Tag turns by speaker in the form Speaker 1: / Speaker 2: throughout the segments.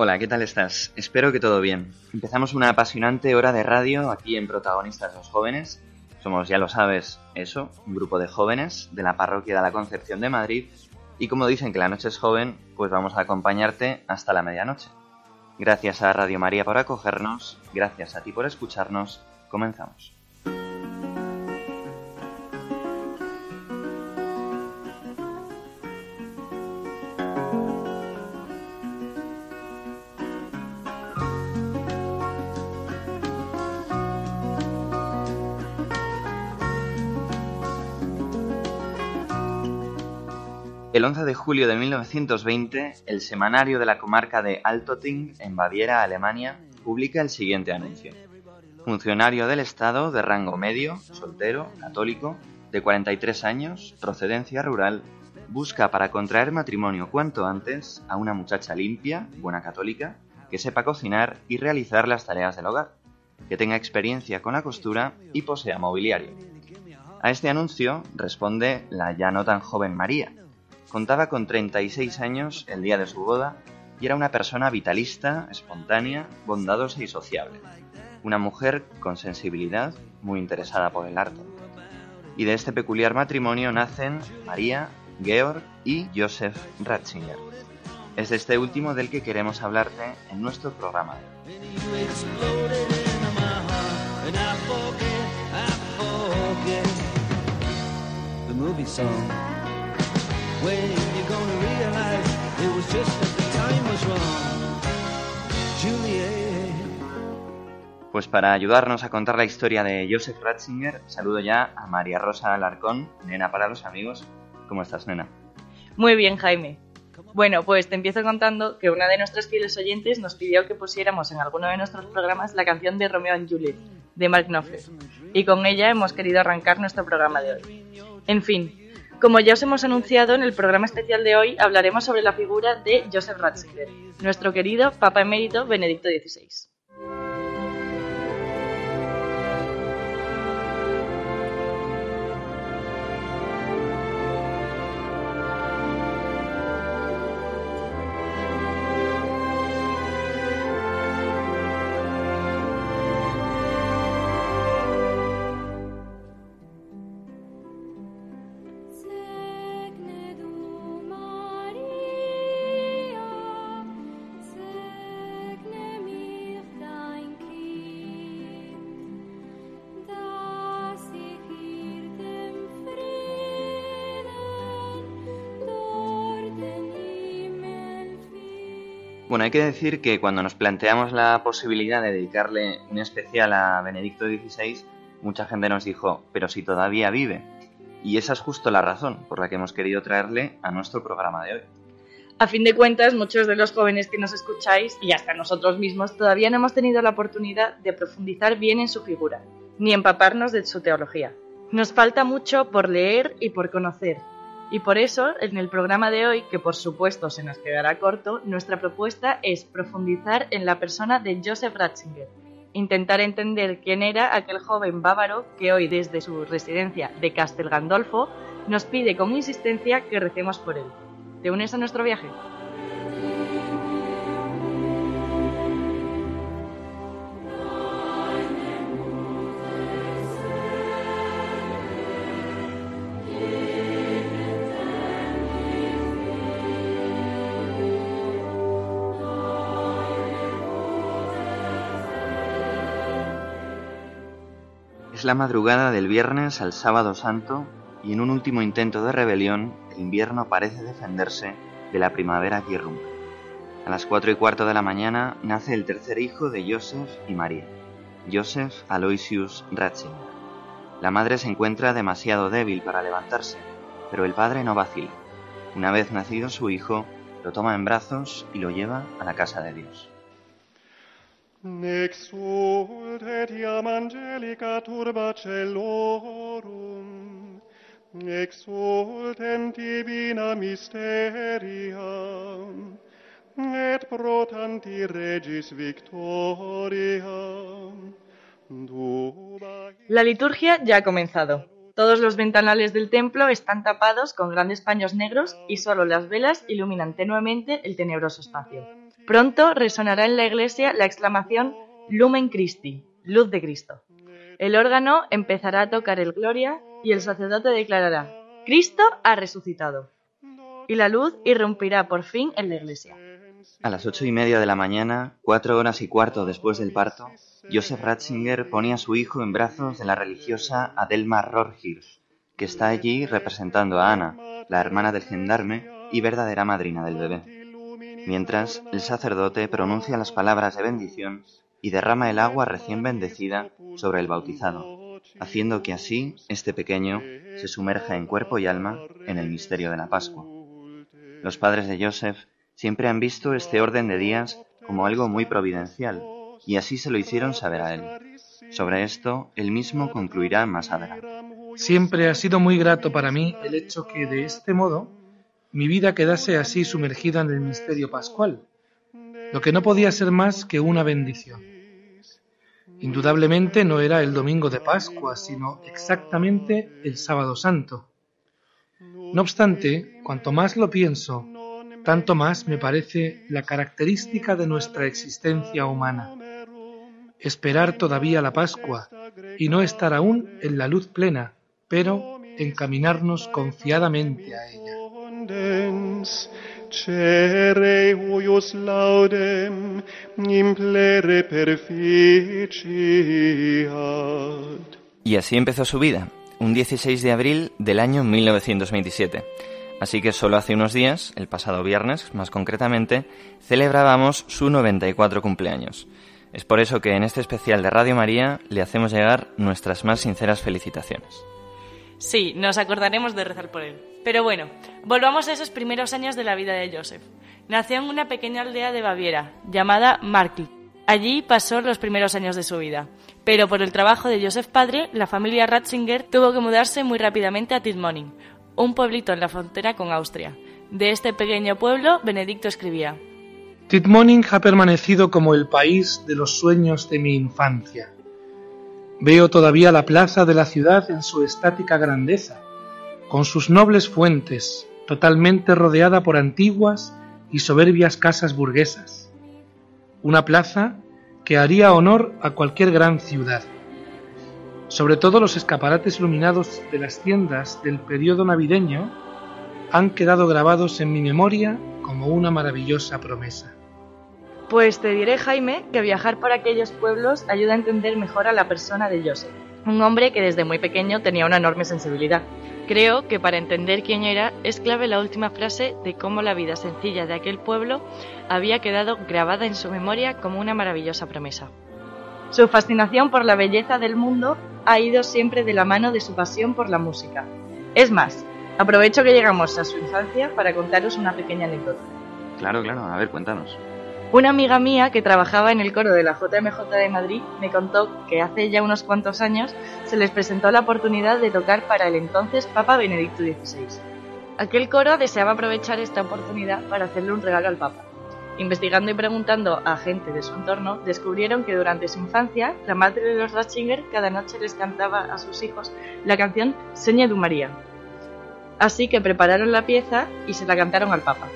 Speaker 1: Hola, ¿qué tal estás? Espero que todo bien. Empezamos una apasionante hora de radio aquí en Protagonistas los Jóvenes. Somos, ya lo sabes, eso, un grupo de jóvenes de la parroquia de la Concepción de Madrid. Y como dicen que la noche es joven, pues vamos a acompañarte hasta la medianoche. Gracias a Radio María por acogernos, gracias a ti por escucharnos. Comenzamos. El 11 de julio de 1920, el semanario de la comarca de Altötting, en Baviera, Alemania, publica el siguiente anuncio. Funcionario del Estado de rango medio, soltero, católico, de 43 años, procedencia rural, busca para contraer matrimonio cuanto antes a una muchacha limpia, buena católica, que sepa cocinar y realizar las tareas del hogar, que tenga experiencia con la costura y posea mobiliario. A este anuncio responde la ya no tan joven María, Contaba con 36 años el día de su boda y era una persona vitalista, espontánea, bondadosa y sociable. Una mujer con sensibilidad, muy interesada por el arte. Y de este peculiar matrimonio nacen María, Georg y Joseph Ratzinger. Es de este último del que queremos hablarte en nuestro programa.
Speaker 2: When you're gonna realize it was just that the time was wrong, Juliet.
Speaker 1: Pues para ayudarnos a contar la historia de Joseph Ratzinger, saludo ya a María Rosa Alarcón, nena para los amigos. ¿Cómo estás, nena?
Speaker 3: Muy bien, Jaime. Bueno, pues te empiezo contando que una de nuestras fieles oyentes nos pidió que pusiéramos en alguno de nuestros programas la canción de Romeo and Juliet, de Mark Knopfler, y con ella hemos querido arrancar nuestro programa de hoy. En fin, como ya os hemos anunciado, en el programa especial de hoy hablaremos sobre la figura de Joseph Ratzinger, nuestro querido Papa Emérito Benedicto XVI.
Speaker 1: Bueno, hay que decir que cuando nos planteamos la posibilidad de dedicarle un especial a Benedicto XVI, mucha gente nos dijo, pero si todavía vive. Y esa es justo la razón por la que hemos querido traerle a nuestro programa de hoy.
Speaker 3: A fin de cuentas, muchos de los jóvenes que nos escucháis, y hasta nosotros mismos, todavía no hemos tenido la oportunidad de profundizar bien en su figura, ni empaparnos de su teología. Nos falta mucho por leer y por conocer. Y por eso, en el programa de hoy, que por supuesto se nos quedará corto, nuestra propuesta es profundizar en la persona de Joseph Ratzinger, intentar entender quién era aquel joven bávaro que hoy desde su residencia de Castel Gandolfo nos pide con insistencia que recemos por él. ¿Te unes a nuestro viaje?
Speaker 1: La madrugada del viernes al sábado santo y en un último intento de rebelión el invierno parece defenderse de la primavera que irrumpe. A las cuatro y cuarto de la mañana nace el tercer hijo de Joseph y María, Joseph Aloysius Ratzinger. La madre se encuentra demasiado débil para levantarse, pero el padre no vacila. Una vez nacido su hijo, lo toma en brazos y lo lleva a la casa de Dios.
Speaker 4: Angelica turba celorum, divina et regis
Speaker 3: La liturgia ya ha comenzado. Todos los ventanales del templo están tapados con grandes paños negros y solo las velas iluminan tenuemente el tenebroso espacio. Pronto resonará en la iglesia la exclamación Lumen Christi, luz de Cristo. El órgano empezará a tocar el Gloria y el sacerdote declarará Cristo ha resucitado. Y la luz irrumpirá por fin en la iglesia.
Speaker 1: A las ocho y media de la mañana, cuatro horas y cuarto después del parto, Joseph Ratzinger pone a su hijo en brazos de la religiosa Adelma Rorhirsch, que está allí representando a Ana, la hermana del gendarme y verdadera madrina del bebé. Mientras, el sacerdote pronuncia las palabras de bendición y derrama el agua recién bendecida sobre el bautizado, haciendo que así este pequeño se sumerja en cuerpo y alma en el misterio de la Pascua. Los padres de Joseph siempre han visto este orden de días como algo muy providencial, y así se lo hicieron saber a él. Sobre esto, él mismo concluirá más adelante.
Speaker 5: Siempre ha sido muy grato para mí el hecho que de este modo mi vida quedase así sumergida en el misterio pascual, lo que no podía ser más que una bendición. Indudablemente no era el domingo de Pascua, sino exactamente el sábado santo. No obstante, cuanto más lo pienso, tanto más me parece la característica de nuestra existencia humana. Esperar todavía la Pascua y no estar aún en la luz plena, pero encaminarnos confiadamente a ella.
Speaker 1: Y así empezó su vida, un 16 de abril del año 1927. Así que solo hace unos días, el pasado viernes más concretamente, celebrábamos su 94 cumpleaños. Es por eso que en este especial de Radio María le hacemos llegar nuestras más sinceras felicitaciones.
Speaker 3: Sí, nos acordaremos de rezar por él. Pero bueno, volvamos a esos primeros años de la vida de Joseph. Nació en una pequeña aldea de Baviera, llamada Markl. Allí pasó los primeros años de su vida. Pero por el trabajo de Joseph padre, la familia Ratzinger tuvo que mudarse muy rápidamente a Tidmoning, un pueblito en la frontera con Austria. De este pequeño pueblo, Benedicto escribía,
Speaker 5: Tidmoning ha permanecido como el país de los sueños de mi infancia. Veo todavía la plaza de la ciudad en su estática grandeza, con sus nobles fuentes, totalmente rodeada por antiguas y soberbias casas burguesas. Una plaza que haría honor a cualquier gran ciudad. Sobre todo los escaparates iluminados de las tiendas del periodo navideño han quedado grabados en mi memoria como una maravillosa promesa.
Speaker 3: Pues te diré, Jaime, que viajar por aquellos pueblos ayuda a entender mejor a la persona de Joseph, un hombre que desde muy pequeño tenía una enorme sensibilidad. Creo que para entender quién era es clave la última frase de cómo la vida sencilla de aquel pueblo había quedado grabada en su memoria como una maravillosa promesa. Su fascinación por la belleza del mundo ha ido siempre de la mano de su pasión por la música. Es más, aprovecho que llegamos a su infancia para contaros una pequeña anécdota.
Speaker 1: Claro, claro, a ver, cuéntanos.
Speaker 3: Una amiga mía que trabajaba en el coro de la JMJ de Madrid me contó que hace ya unos cuantos años se les presentó la oportunidad de tocar para el entonces Papa Benedicto XVI. Aquel coro deseaba aprovechar esta oportunidad para hacerle un regalo al Papa. Investigando y preguntando a gente de su entorno, descubrieron que durante su infancia la madre de los Ratzinger cada noche les cantaba a sus hijos la canción Seña de María. Así que prepararon la pieza y se la cantaron al Papa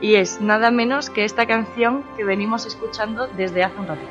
Speaker 3: y es nada menos que esta canción que venimos escuchando desde hace un rato.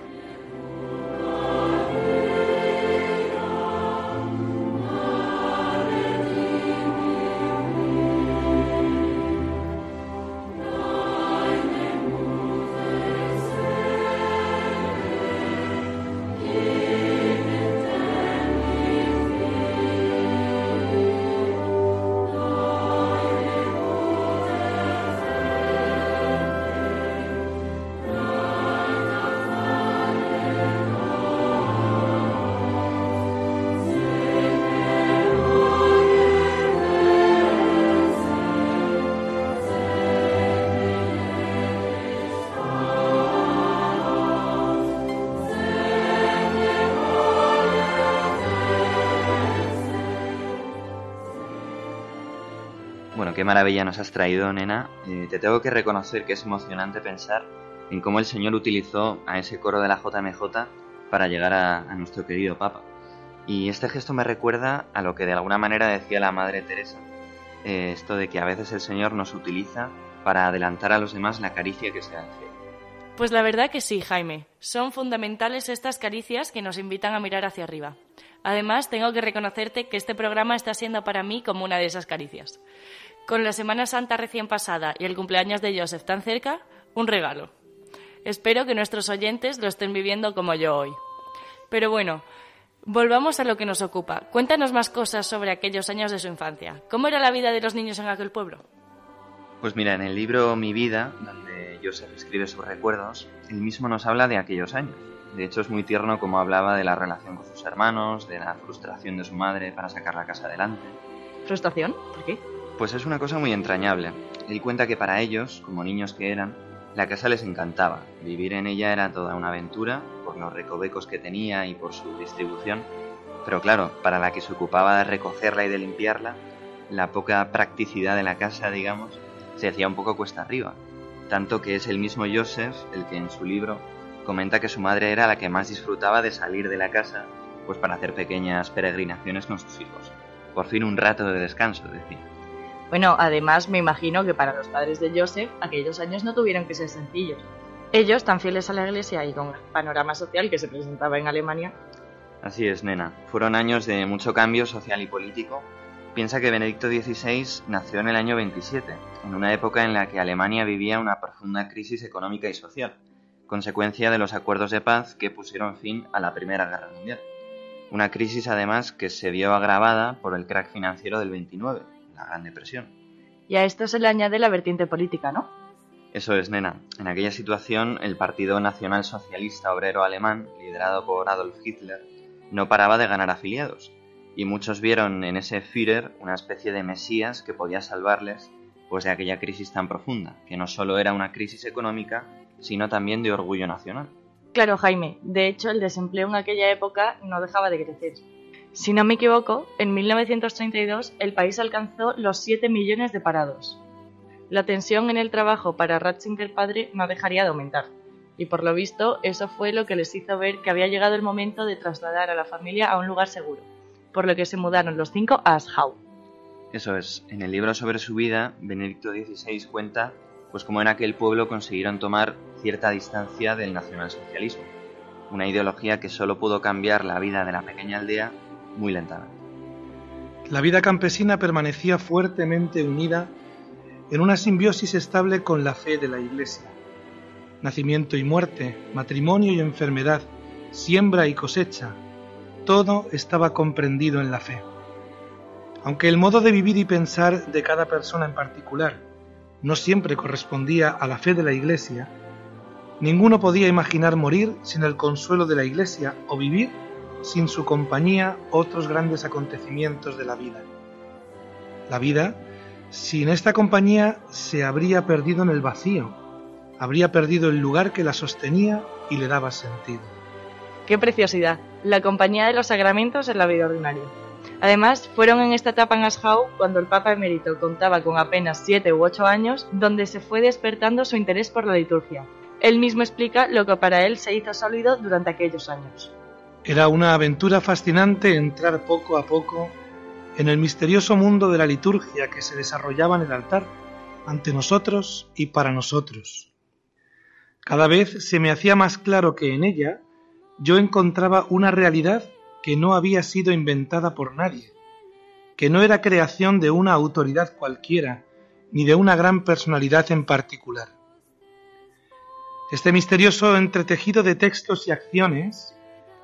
Speaker 1: Maravilla nos has traído, nena. Eh, te tengo que reconocer que es emocionante pensar en cómo el Señor utilizó a ese coro de la JMJ para llegar a, nuestro querido Papa. Y este gesto me recuerda a lo que de alguna manera decía la Madre Teresa, eh, esto de que a veces el Señor nos utiliza para adelantar a los demás la caricia que se hace.
Speaker 3: Pues la verdad que sí, Jaime. Son fundamentales estas caricias que nos invitan a mirar hacia arriba. Además, tengo que reconocerte que este programa está siendo para mí como una de esas caricias. Con la Semana Santa recién pasada y el cumpleaños de Joseph tan cerca, un regalo. Espero que nuestros oyentes lo estén viviendo como yo hoy. Pero bueno, volvamos a lo que nos ocupa. Cuéntanos más cosas sobre aquellos años de su infancia. ¿Cómo era la vida de los niños en aquel pueblo?
Speaker 1: Pues mira, en el libro Mi vida, donde Joseph escribe sus recuerdos, él mismo nos habla de aquellos años. De hecho, es muy tierno como hablaba de la relación con sus hermanos, de la frustración de su madre para sacar la casa adelante.
Speaker 3: ¿Frustración? ¿Por qué?
Speaker 1: Pues es una cosa muy entrañable. Él cuenta que para ellos, como niños que eran, la casa les encantaba. Vivir en ella era toda una aventura, por los recovecos que tenía y por su distribución. Pero claro, para la que se ocupaba de recogerla y de limpiarla, la poca practicidad de la casa, digamos, se hacía un poco cuesta arriba. Tanto que es el mismo Joseph el que en su libro comenta que su madre era la que más disfrutaba de salir de la casa, pues para hacer pequeñas peregrinaciones con sus hijos. Por fin un rato de descanso, decía.
Speaker 3: Bueno, además me imagino que para los padres de Joseph aquellos años no tuvieron que ser sencillos. Ellos, tan fieles a la iglesia y con el panorama social que se presentaba en Alemania,
Speaker 1: Así es, nena. Fueron años de mucho cambio social y político. Piensa que Benedicto XVI nació en el año 27, en una época en la que Alemania vivía una profunda crisis económica y social, consecuencia de los acuerdos de paz que pusieron fin a la Primera Guerra Mundial. Una crisis además que se vio agravada por el crack financiero del 29, la Gran Depresión.
Speaker 3: y a esto se le añade la vertiente política, ¿no?
Speaker 1: Eso es, nena. En aquella situación, el Partido Nacional Socialista Obrero Alemán, liderado por Adolf Hitler, no paraba de ganar afiliados, y muchos vieron en ese Führer una especie de mesías que podía salvarles pues de aquella crisis tan profunda, que no solo era una crisis económica, sino también de orgullo nacional.
Speaker 3: Claro, Jaime. De hecho, el desempleo en aquella época no dejaba de crecer. Si no me equivoco, en 1932 el país alcanzó los 7 millones de parados. La tensión en el trabajo para Ratzinger padre no dejaría de aumentar. Y por lo visto, eso fue lo que les hizo ver que había llegado el momento de trasladar a la familia a un lugar seguro, por lo que se mudaron los cinco a Aschau.
Speaker 1: Eso es, en el libro sobre su vida, Benedicto XVI cuenta pues cómo en aquel pueblo consiguieron tomar cierta distancia del nacionalsocialismo, una ideología que solo pudo cambiar la vida de la pequeña aldea muy lentamente.
Speaker 5: La vida campesina permanecía fuertemente unida en una simbiosis estable con la fe de la Iglesia. Nacimiento y muerte, matrimonio y enfermedad, siembra y cosecha, todo estaba comprendido en la fe. Aunque el modo de vivir y pensar de cada persona en particular no siempre correspondía a la fe de la Iglesia, ninguno podía imaginar morir sin el consuelo de la Iglesia o vivir sin su compañía otros grandes acontecimientos de la vida. La vida, sin esta compañía, se habría perdido en el vacío, habría perdido el lugar que la sostenía y le daba sentido.
Speaker 3: ¡Qué preciosidad! La compañía de los sacramentos en la vida ordinaria. Además, fueron en esta etapa en Aschau cuando el Papa emérito contaba con apenas 7 u 8 años, donde se fue despertando su interés por la liturgia. Él mismo explica lo que para él se hizo sólido durante aquellos años.
Speaker 5: Era una aventura fascinante entrar poco a poco en el misterioso mundo de la liturgia que se desarrollaba en el altar, ante nosotros y para nosotros. Cada vez se me hacía más claro que en ella yo encontraba una realidad que no había sido inventada por nadie, que no era creación de una autoridad cualquiera, ni de una gran personalidad en particular. Este misterioso entretejido de textos y acciones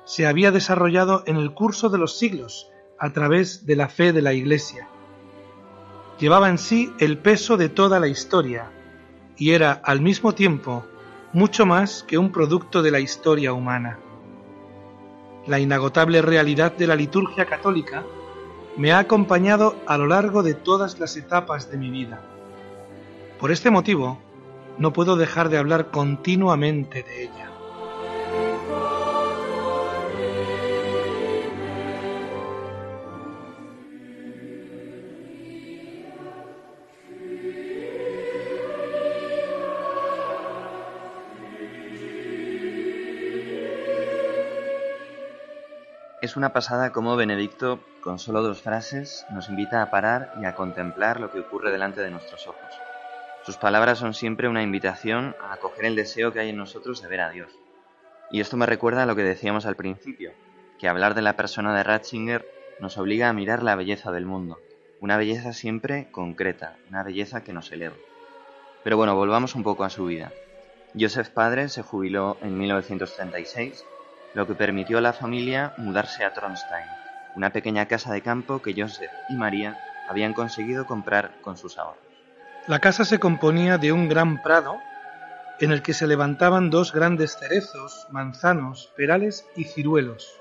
Speaker 5: se había desarrollado en el curso de los siglos a través de la fe de la Iglesia. Llevaba en sí el peso de toda la historia y era al mismo tiempo mucho más que un producto de la historia humana. La inagotable realidad de la liturgia católica me ha acompañado a lo largo de todas las etapas de mi vida. Por este motivo, no puedo dejar de hablar continuamente de ella.
Speaker 1: Una pasada cómo Benedicto, con solo dos frases, nos invita a parar y a contemplar lo que ocurre delante de nuestros ojos. Sus palabras son siempre una invitación a acoger el deseo que hay en nosotros de ver a Dios. Y esto me recuerda a lo que decíamos al principio, que hablar de la persona de Ratzinger nos obliga a mirar la belleza del mundo, una belleza siempre concreta, una belleza que nos eleva. Pero bueno, volvamos un poco a su vida. Joseph padre se jubiló en 1936, lo que permitió a la familia mudarse a Tronstein, una pequeña casa de campo que Joseph y María habían conseguido comprar con sus ahorros.
Speaker 5: La casa se componía de un gran prado en el que se levantaban dos grandes cerezos, manzanos, perales y ciruelos.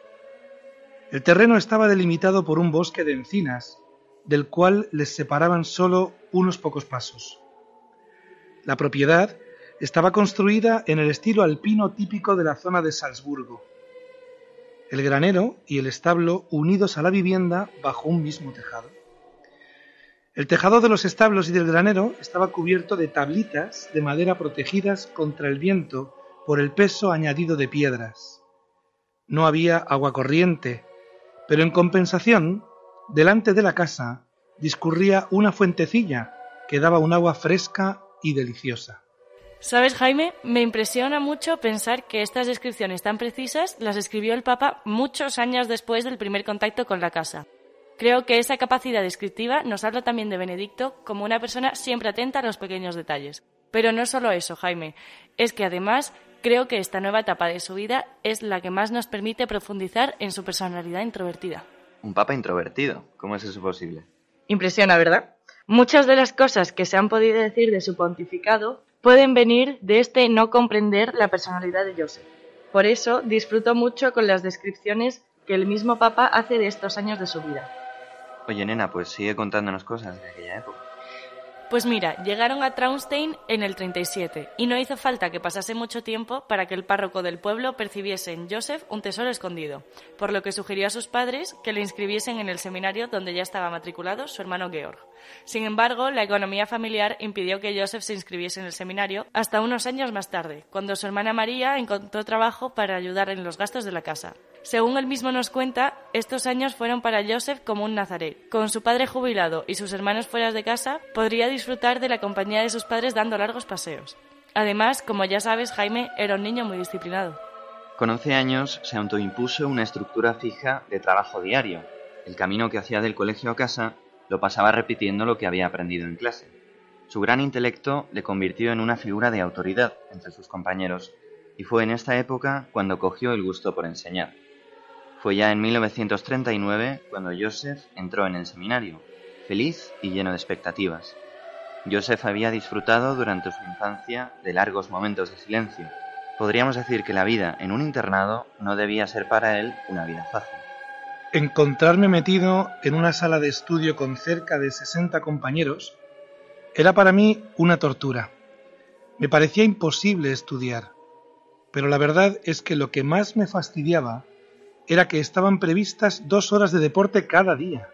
Speaker 5: El terreno estaba delimitado por un bosque de encinas, del cual les separaban solo unos pocos pasos. La propiedad estaba construida en el estilo alpino típico de la zona de Salzburgo. El granero y el establo unidos a la vivienda bajo un mismo tejado. El tejado de los establos y del granero estaba cubierto de tablitas de madera protegidas contra el viento por el peso añadido de piedras. No había agua corriente, pero en compensación, delante de la casa discurría una fuentecilla que daba un agua fresca y deliciosa.
Speaker 6: ¿Sabes, Jaime? Me impresiona mucho pensar que estas descripciones tan precisas las escribió el Papa muchos años después del primer contacto con la casa. Creo que esa capacidad descriptiva nos habla también de Benedicto como una persona siempre atenta a los pequeños detalles. Pero no solo eso, Jaime, es que además creo que esta nueva etapa de su vida es la que más nos permite profundizar en su personalidad introvertida.
Speaker 1: Un papa introvertido, ¿cómo es eso posible?
Speaker 6: Impresiona, ¿verdad? Muchas de las cosas que se han podido decir de su pontificado pueden venir de este no comprender la personalidad de Joseph. Por eso disfruto mucho con las descripciones que el mismo Papa hace de estos años de su vida.
Speaker 1: Oye, nena, pues sigue contándonos cosas de aquella época.
Speaker 6: Pues mira, llegaron a Traunstein en el 37 y no hizo falta que pasase mucho tiempo para que el párroco del pueblo percibiese en Joseph un tesoro escondido, por lo que sugirió a sus padres que le inscribiesen en el seminario donde ya estaba matriculado su hermano Georg. Sin embargo, la economía familiar impidió que Joseph se inscribiese en el seminario hasta unos años más tarde, cuando su hermana María encontró trabajo para ayudar en los gastos de la casa. Según él mismo nos cuenta, estos años fueron para Joseph como un nazaret. Con su padre jubilado y sus hermanos fuera de casa, podría disfrutar de la compañía de sus padres dando largos paseos. Además, como ya sabes, Jaime era un niño muy disciplinado.
Speaker 1: Con 11 años se autoimpuso una estructura fija de trabajo diario. El camino que hacía del colegio a casa lo pasaba repitiendo lo que había aprendido en clase. Su gran intelecto le convirtió en una figura de autoridad entre sus compañeros, y fue en esta época cuando cogió el gusto por enseñar. Fue ya en 1939 cuando Joseph entró en el seminario, feliz y lleno de expectativas. Joseph había disfrutado durante su infancia de largos momentos de silencio. Podríamos decir que la vida en un internado no debía ser para él una vida fácil.
Speaker 5: Encontrarme metido en una sala de estudio con cerca de 60 compañeros era para mí una tortura. Me parecía imposible estudiar, pero la verdad es que lo que más me fastidiaba era que estaban previstas dos horas de deporte cada día.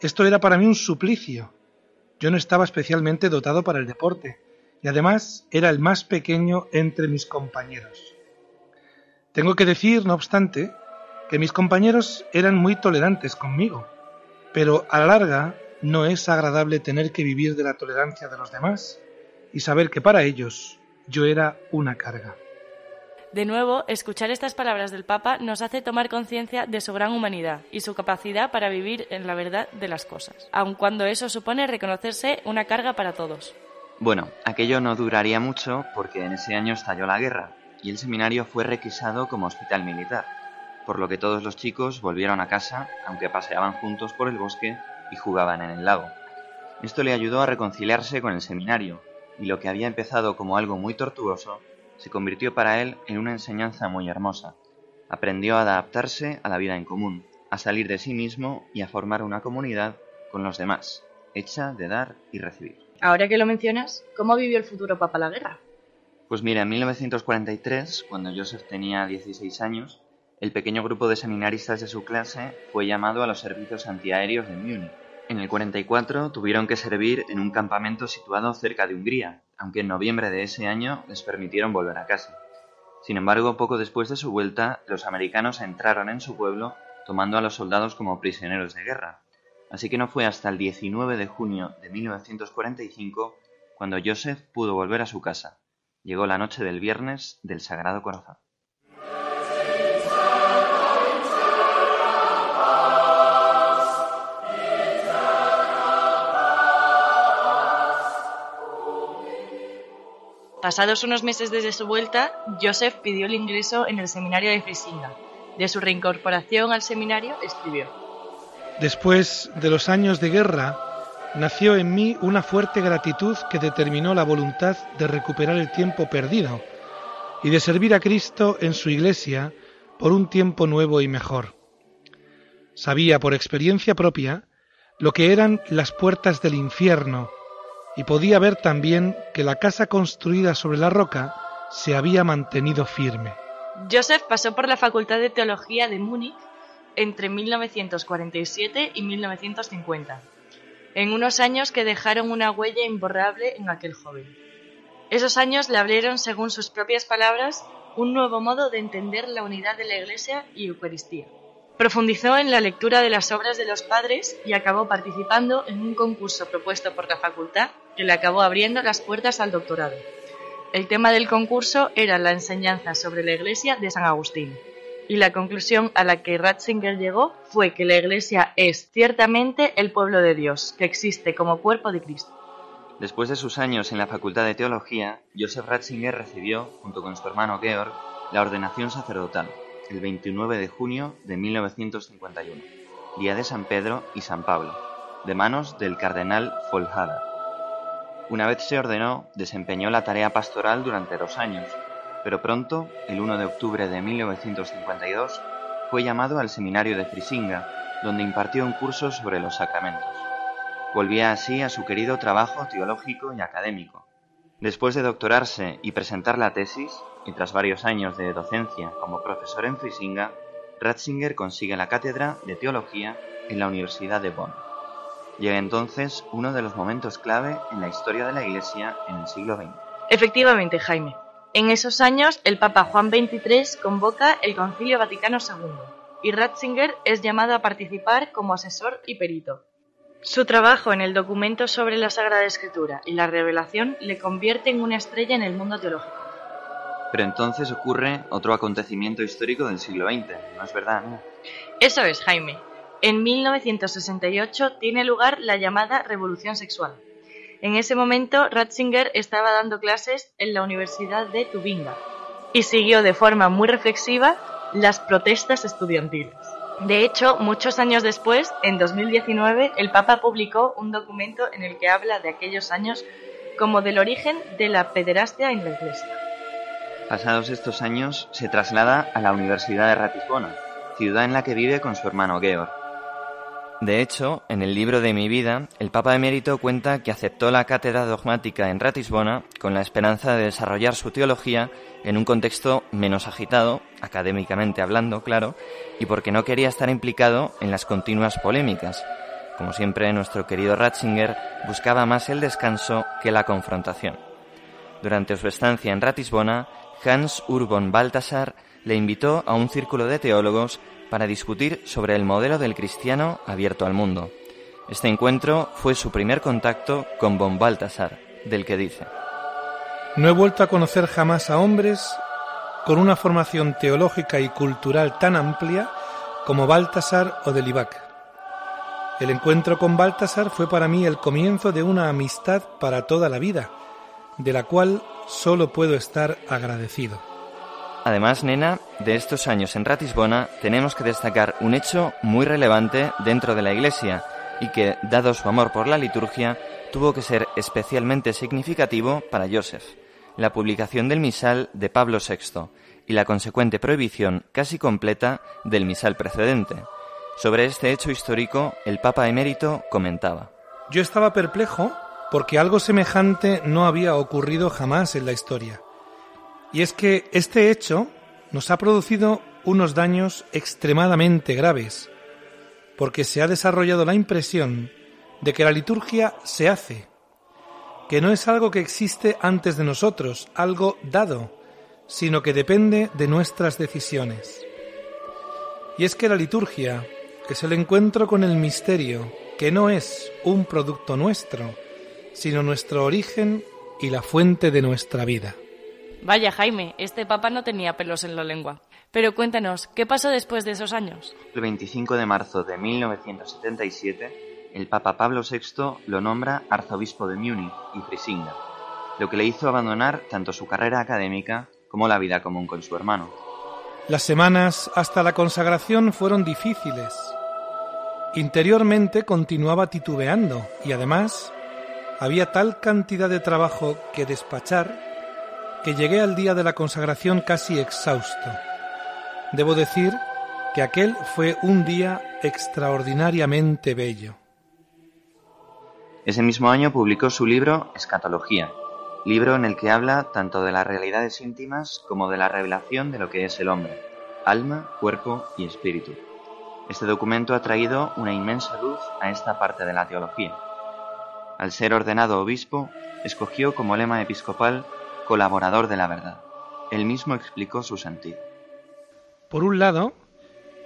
Speaker 5: Esto era para mí un suplicio. Yo no estaba especialmente dotado para el deporte y además era el más pequeño entre mis compañeros. Tengo que decir, no obstante, que mis compañeros eran muy tolerantes conmigo, pero a la larga no es agradable tener que vivir de la tolerancia de los demás y saber que para ellos yo era una carga.
Speaker 6: De nuevo, escuchar estas palabras del Papa nos hace tomar conciencia de su gran humanidad y su capacidad para vivir en la verdad de las cosas, aun cuando eso supone reconocerse una carga para todos.
Speaker 1: Bueno, aquello no duraría mucho porque en ese año estalló la guerra y el seminario fue requisado como hospital militar, por lo que todos los chicos volvieron a casa, aunque paseaban juntos por el bosque y jugaban en el lago. Esto le ayudó a reconciliarse con el seminario, y lo que había empezado como algo muy tortuoso se convirtió para él en una enseñanza muy hermosa. Aprendió a adaptarse a la vida en común, a salir de sí mismo y a formar una comunidad con los demás, hecha de dar y recibir.
Speaker 6: Ahora que lo mencionas, ¿cómo vivió el futuro Papa la guerra?
Speaker 1: Pues mira, en 1943, cuando Joseph tenía 16 años, el pequeño grupo de seminaristas de su clase fue llamado a los servicios antiaéreos de Múnich. En el 44 tuvieron que servir en un campamento situado cerca de Hungría, aunque en noviembre de ese año les permitieron volver a casa. Sin embargo, poco después de su vuelta, los americanos entraron en su pueblo tomando a los soldados como prisioneros de guerra. Así que no fue hasta el 19 de junio de 1945 cuando Joseph pudo volver a su casa. Llegó la noche del viernes del Sagrado Corazón.
Speaker 3: Pasados unos meses desde su vuelta, Joseph pidió el ingreso en el seminario de Frisinga. De su reincorporación al seminario escribió.
Speaker 5: Después de los años de guerra, nació en mí una fuerte gratitud que determinó la voluntad de recuperar el tiempo perdido y de servir a Cristo en su iglesia por un tiempo nuevo y mejor. Sabía por experiencia propia lo que eran las puertas del infierno y podía ver también que la casa construida sobre la roca se había mantenido firme.
Speaker 3: Joseph pasó por la Facultad de Teología de Múnich entre 1947 y 1950, en unos años que dejaron una huella imborrable en aquel joven. Esos años le abrieron, según sus propias palabras, un nuevo modo de entender la unidad de la Iglesia y Eucaristía. Profundizó en la lectura de las obras de los padres y acabó participando en un concurso propuesto por la facultad que le acabó abriendo las puertas al doctorado. El tema del concurso era la enseñanza sobre la Iglesia de San Agustín, y la conclusión a la que Ratzinger llegó fue que la Iglesia es ciertamente el pueblo de Dios, que existe como cuerpo de Cristo.
Speaker 1: Después de sus años en la Facultad de Teología, Joseph Ratzinger recibió, junto con su hermano Georg, la ordenación sacerdotal, el 29 de junio de 1951, día de San Pedro y San Pablo, de manos del cardenal Folhada. Una vez se ordenó, desempeñó la tarea pastoral durante dos años, pero pronto, el 1 de octubre de 1952, fue llamado al seminario de Frisinga, donde impartió un curso sobre los sacramentos. Volvía así a su querido trabajo teológico y académico. Después de doctorarse y presentar la tesis, y tras varios años de docencia como profesor en Frisinga, Ratzinger consigue la cátedra de teología en la Universidad de Bonn. Llega entonces uno de los momentos clave en la historia de la Iglesia en el siglo XX.
Speaker 3: Efectivamente, Jaime. En esos años, el Papa Juan XXIII convoca el Concilio Vaticano II y Ratzinger es llamado a participar como asesor y perito. Su trabajo en el documento sobre la Sagrada Escritura y la revelación le convierte en una estrella en el mundo teológico.
Speaker 1: Pero entonces ocurre otro acontecimiento histórico del siglo XX, ¿no es verdad? no?
Speaker 3: Eso es, Jaime. En 1968 tiene lugar la llamada Revolución Sexual. En ese momento, Ratzinger estaba dando clases en la Universidad de Tubinga y siguió de forma muy reflexiva las protestas estudiantiles. De hecho, muchos años después, en 2019, el Papa publicó un documento en el que habla de aquellos años como del origen de la pederastia en la Iglesia.
Speaker 1: Pasados estos años, se traslada a la Universidad de Ratisbona, ciudad en la que vive con su hermano Georg. De hecho, en el libro de mi vida, el Papa Emérito cuenta que aceptó la cátedra dogmática en Ratisbona con la esperanza de desarrollar su teología en un contexto menos agitado, académicamente hablando, claro, y porque no quería estar implicado en las continuas polémicas. Como siempre, nuestro querido Ratzinger buscaba más el descanso que la confrontación. Durante su estancia en Ratisbona, Hans Urban Balthasar le invitó a un círculo de teólogos para discutir sobre el modelo del cristiano abierto al mundo. Este encuentro fue su primer contacto con von Balthasar, del que dice:
Speaker 5: No he vuelto a conocer jamás a hombres con una formación teológica y cultural tan amplia como Baltasar o Delibac. El encuentro con Baltasar fue para mí el comienzo de una amistad para toda la vida, de la cual solo puedo estar agradecido.
Speaker 1: Además, nena, de estos años en Ratisbona tenemos que destacar un hecho muy relevante dentro de la Iglesia y que, dado su amor por la liturgia, tuvo que ser especialmente significativo para Joseph, la publicación del misal de Pablo VI y la consecuente prohibición casi completa del misal precedente. Sobre este hecho histórico, el Papa emérito comentaba.
Speaker 5: Yo estaba perplejo porque algo semejante no había ocurrido jamás en la historia. Y es que este hecho nos ha producido unos daños extremadamente graves, porque se ha desarrollado la impresión de que la liturgia se hace, que no es algo que existe antes de nosotros, algo dado, sino que depende de nuestras decisiones. Y es que la liturgia es el encuentro con el misterio, que no es un producto nuestro, sino nuestro origen y la fuente de nuestra vida.
Speaker 3: Vaya, Jaime, este papa no tenía pelos en la lengua. Pero cuéntanos, ¿qué pasó después de esos años?
Speaker 1: El 25 de marzo de 1977, el Papa Pablo VI lo nombra arzobispo de Múnich y Frisinga, lo que le hizo abandonar tanto su carrera académica como la vida común con su hermano.
Speaker 5: Las semanas hasta la consagración fueron difíciles. Interiormente continuaba titubeando y además había tal cantidad de trabajo que despachar que llegué al día de la consagración casi exhausto. Debo decir que aquel fue un día extraordinariamente bello.
Speaker 1: Ese mismo año publicó su libro Escatología, libro en el que habla tanto de las realidades íntimas como de la revelación de lo que es el hombre, alma, cuerpo y espíritu. Este documento ha traído una inmensa luz a esta parte de la teología. Al ser ordenado obispo, escogió como lema episcopal colaborador de la verdad. Él mismo explicó su sentido.
Speaker 5: Por un lado,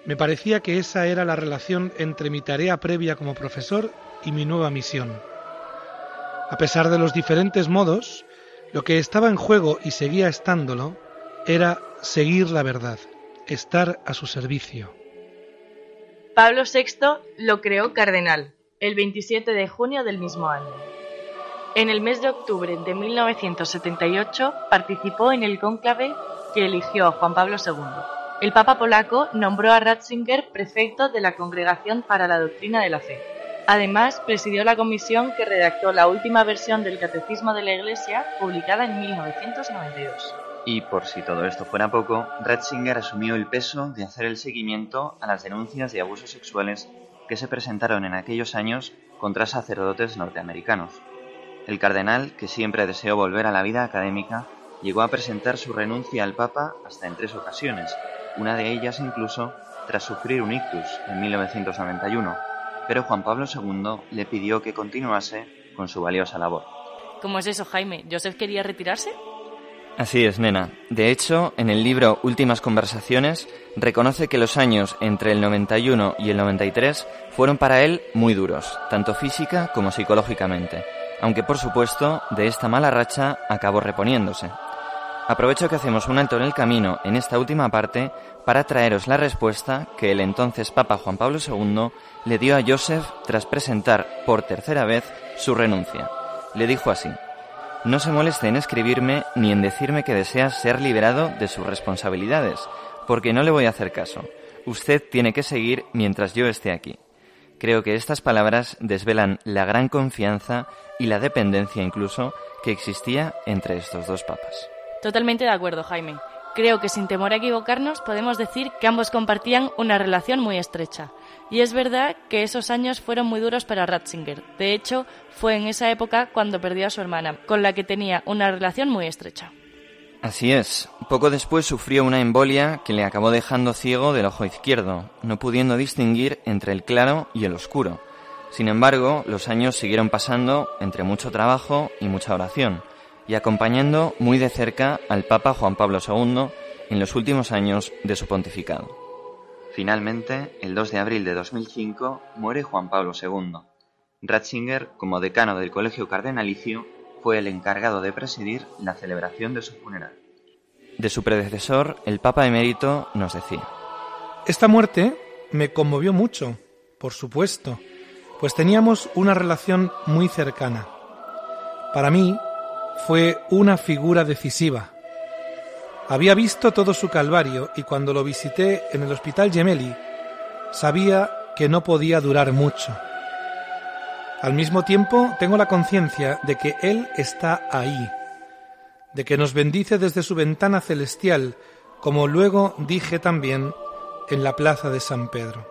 Speaker 5: me parecía que esa era la relación entre mi tarea previa como profesor y mi nueva misión. A pesar de los diferentes modos, lo que estaba en juego y seguía estándolo era seguir la verdad, estar a su servicio.
Speaker 3: Pablo VI lo creó cardenal el 27 de junio del mismo año. En el mes de octubre de 1978 participó en el cónclave que eligió a Juan Pablo II. El Papa polaco nombró a Ratzinger prefecto de la Congregación para la Doctrina de la Fe. Además, presidió la comisión que redactó la última versión del Catecismo de la Iglesia, publicada en 1992.
Speaker 1: Y por si todo esto fuera poco, Ratzinger asumió el peso de hacer el seguimiento a las denuncias de abusos sexuales que se presentaron en aquellos años contra sacerdotes norteamericanos. El cardenal, que siempre deseó volver a la vida académica, llegó a presentar su renuncia al Papa hasta en tres ocasiones, una de ellas incluso tras sufrir un ictus en 1991, pero Juan Pablo II le pidió que continuase con su valiosa labor.
Speaker 3: ¿Cómo es eso, Jaime? ¿Joseph quería retirarse?
Speaker 1: Así es, nena. De hecho, en el libro Últimas Conversaciones, reconoce que los años entre el 91 y el 93 fueron para él muy duros, tanto física como psicológicamente, aunque por supuesto de esta mala racha acabó reponiéndose. Aprovecho que hacemos un alto en el camino en esta última parte para traeros la respuesta que el entonces Papa Juan Pablo II le dio a Joseph tras presentar por tercera vez su renuncia. Le dijo así, no se moleste en escribirme ni en decirme que desea ser liberado de sus responsabilidades, porque no le voy a hacer caso. Usted tiene que seguir mientras yo esté aquí. Creo que estas palabras desvelan la gran confianza y la dependencia incluso que existía entre estos dos papas.
Speaker 3: Totalmente de acuerdo, Jaime. Creo que sin temor a equivocarnos podemos decir que ambos compartían una relación muy estrecha. Y es verdad que esos años fueron muy duros para Ratzinger. De hecho, fue en esa época cuando perdió a su hermana, con la que tenía una relación muy estrecha.
Speaker 1: Así es. Poco después sufrió una embolia que le acabó dejando ciego del ojo izquierdo, no pudiendo distinguir entre el claro y el oscuro. Sin embargo, los años siguieron pasando entre mucho trabajo y mucha oración, y acompañando muy de cerca al Papa Juan Pablo II en los últimos años de su pontificado. Finalmente, el 2 de abril de 2005, muere Juan Pablo II. Ratzinger, como decano del Colegio Cardenalicio, fue el encargado de presidir la celebración de su funeral. De su predecesor, el Papa emérito nos decía,
Speaker 5: Esta muerte me conmovió mucho, por supuesto, pues teníamos una relación muy cercana. Para mí fue una figura decisiva. Había visto todo su calvario y cuando lo visité en el hospital Gemelli sabía que no podía durar mucho. Al mismo tiempo tengo la conciencia de que Él está ahí, de que nos bendice desde su ventana celestial, como luego dije también en la plaza de San Pedro.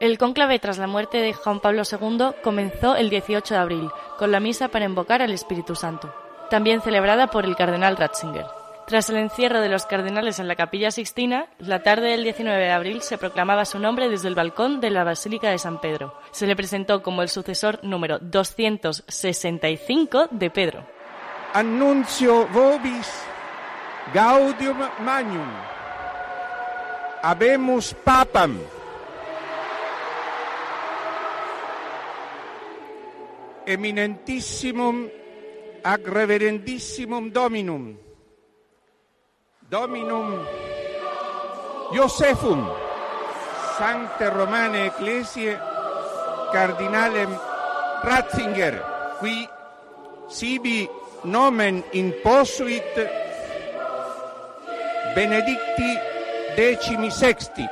Speaker 3: El cónclave tras la muerte de Juan Pablo II comenzó el 18 de abril, con la misa para invocar al Espíritu Santo, también celebrada por el cardenal Ratzinger. Tras el encierro de los cardenales en la Capilla Sixtina, la tarde del 19 de abril se proclamaba su nombre desde el balcón de la Basílica de San Pedro. Se le presentó como el sucesor número 265 de Pedro.
Speaker 7: Annuncio vobis gaudium magnum. Habemus papam. Eminentissimum ac reverendissimum dominum Dominum Josephum, Sancte Romane Ecclesiae, Cardinalem Ratzinger, qui sibi nomen imposuit Benedicti decimi sexti.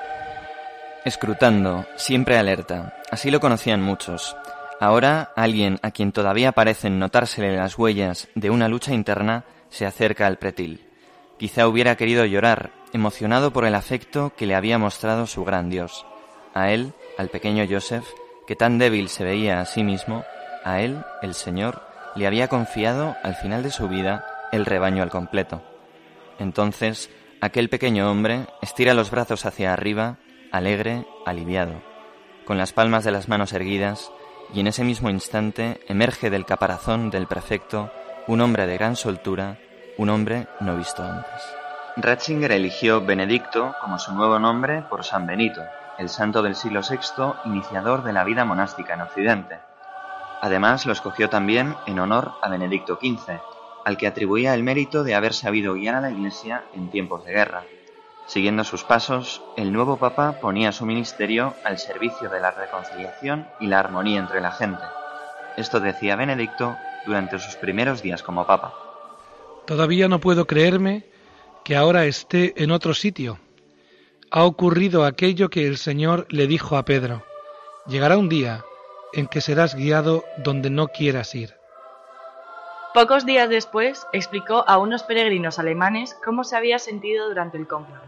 Speaker 1: Escrutando, siempre alerta. Así lo conocían muchos. Ahora, alguien a quien todavía parecen notársele las huellas de una lucha interna se acerca al pretil. Quizá hubiera querido llorar, emocionado por el afecto que le había mostrado su gran Dios. A él, al pequeño Joseph, que tan débil se veía a sí mismo, a él, el Señor, le había confiado al final de su vida el rebaño al completo. Entonces, aquel pequeño hombre estira los brazos hacia arriba, alegre, aliviado, con las palmas de las manos erguidas, y en ese mismo instante emerge del caparazón del prefecto un hombre de gran soltura, un hombre no visto antes. Ratzinger eligió Benedicto como su nuevo nombre por San Benito, el santo del siglo VI, iniciador de la vida monástica en Occidente. Además, lo escogió también en honor a Benedicto XV, al que atribuía el mérito de haber sabido guiar a la Iglesia en tiempos de guerra. Siguiendo sus pasos, el nuevo Papa ponía su ministerio al servicio de la reconciliación y la armonía entre la gente. Esto decía Benedicto durante sus primeros días como Papa.
Speaker 5: Todavía no puedo creerme que ahora esté en otro sitio. Ha ocurrido aquello que el Señor le dijo a Pedro. Llegará un día en que serás guiado donde no quieras ir.
Speaker 3: Pocos días después explicó a unos peregrinos alemanes cómo se había sentido durante el cónclave.